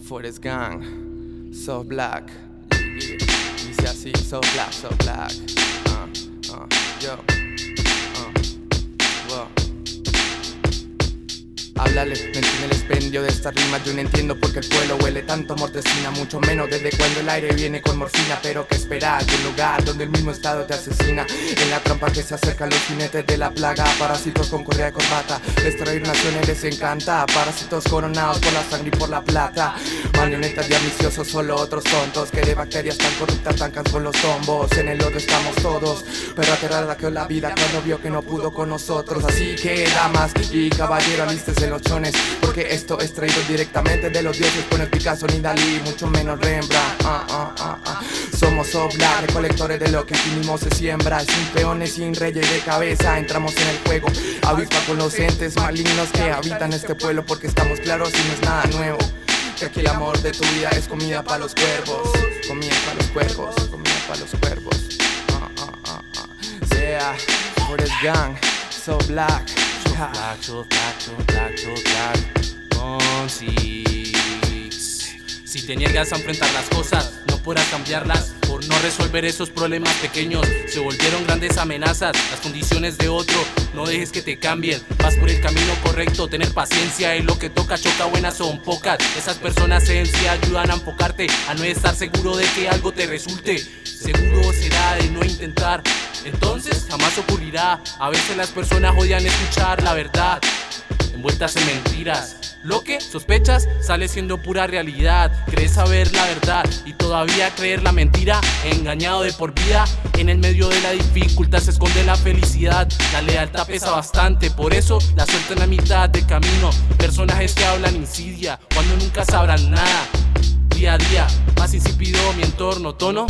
Forest Gang, So Black. Dice así, So Black, So Black. Uh, uh, yo. Uh, wow. Háblale, me entiende el expendio de estas rimas Yo no entiendo por qué el pueblo huele tanto mortecina Mucho menos desde cuando el aire viene con morfina Pero que esperar de un lugar donde el mismo estado te asesina En la trampa que se acercan los jinetes de la plaga Parásitos con correa de corbata Destruir naciones les encanta Parásitos coronados por la sangre y por la plata Marionetas de ambiciosos, solo otros tontos. Que de bacterias tan corruptas tancan con los tombos. En el lodo estamos todos Pero aterrada que la vida cuando vio que no pudo con nosotros. Así que damas y caballeros alistes porque esto es traído directamente de los dioses Con el Picasso ni Dalí, mucho menos Rembrandt. Ah, ah, ah, Somos Obla, recolectores de lo que aquí mismo se siembra. Sin peones, sin reyes de cabeza Entramos en el juego, avispa con los entes malignos Que habitan este pueblo porque estamos claros y no es nada nuevo que aquí el amor de tu vida es comida para los cuervos. Comida para los cuervos, comida para los cuervos. Forest Gang, so black. Black, so black, so black, so black. Si te niegas a enfrentar las cosas, no podrás cambiarlas. Por no resolver esos problemas pequeños, se volvieron grandes amenazas. Las condiciones de otro, no dejes que te cambien. Vas por el camino correcto, tener paciencia en lo que toca, choca, buenas son pocas. Esas personas en sí ayudan a enfocarte, a no estar seguro de que algo te resulte. Seguro será de no intentar entonces jamás ocurrirá. A veces las personas odian escuchar la verdad, envueltas en mentiras. Lo que sospechas sale siendo pura realidad. Crees saber la verdad y todavía creer la mentira. Engañado de por vida, en el medio de la dificultad se esconde la felicidad. La lealtad pesa bastante, por eso la suelta en la mitad del camino. Personajes que hablan insidia cuando nunca sabrán nada. Día a día, más insípido mi entorno, tono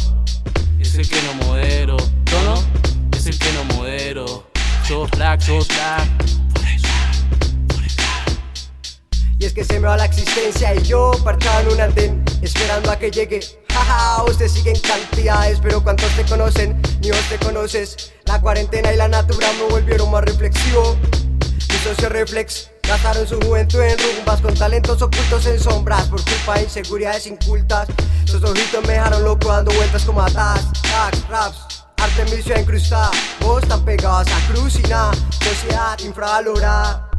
es el que no modero. Tono es el que no modero. So black, so black. Que se me va la existencia y yo parchado en un andén Esperando a que llegue. Jaja, usted sigue en cantidades Pero cuántos te conocen, ni vos te conoces. La cuarentena y la natura me volvieron más reflexivo. Mi socio reflex Gastaron su juventud en rumbas con talentos ocultos en sombras Por culpa de inseguridades incultas. Sus ojitos me dejaron loco dando vueltas como atas Tags, raps, arte misión incrustada. Vos tan pegados a cruz y nada. Sociedad infravalorada.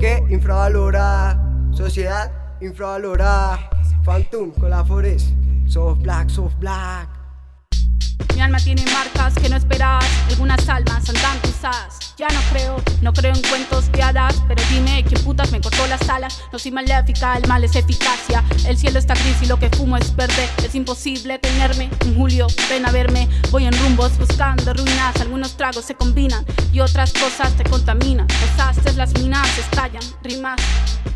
¿Qué? Infravalorada Sociedad infravalorada. Phantom con la Forest. Soft black, soft black. Mi alma tiene marcas que no esperas, algunas almas andan pisadas. Ya no creo, no creo en cuentos de hadas, pero dime quién putas me cortó las alas. No soy maléfica, el mal es eficacia. El cielo está gris y lo que fumo es verde. Es imposible tenerme. En julio, ven a verme. Voy en rumbos buscando ruinas. Algunos tragos se combinan y otras cosas te contaminan. Los las minas estallan, rimas.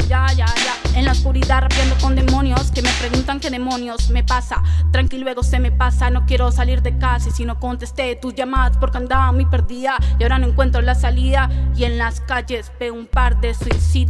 Ya, ya, ya. En la oscuridad rapeando con demonios que me preguntan qué demonios me pasa. Tranquilo, luego se me pasa. No quiero salir de casa y si no contesté tus llamadas porque andaba muy perdida y ahora no encuentro la salida. Y en las calles veo un par de So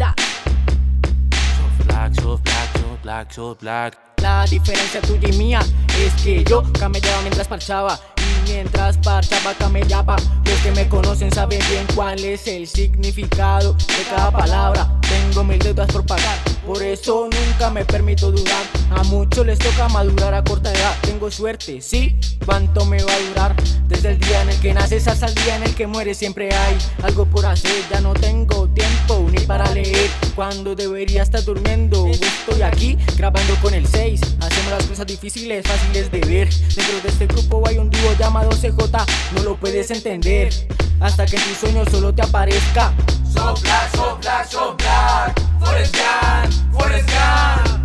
black, so black, so black, so black. La diferencia tuya y mía es que yo camellaba mientras parchaba y mientras parchaba camellaba. Los que me conocen saben bien cuál es el significado de cada palabra. Tengo mil deudas por pagar, por eso nunca me permito dudar. A muchos les toca madurar a corta edad. Tengo suerte, sí, ¿cuánto me va a durar? Desde el día el que naces hasta el día en el que mueres, siempre hay algo por hacer. Ya no tengo tiempo ni para leer cuando debería estar durmiendo. Estoy aquí grabando con el 6. Hacemos las cosas difíciles, fáciles de ver. Dentro de este grupo hay un dúo llamado CJ, no lo puedes entender. Hasta que en tus sueños solo te aparezca. So black, so black, so black. Forest Gump, Forest Gump.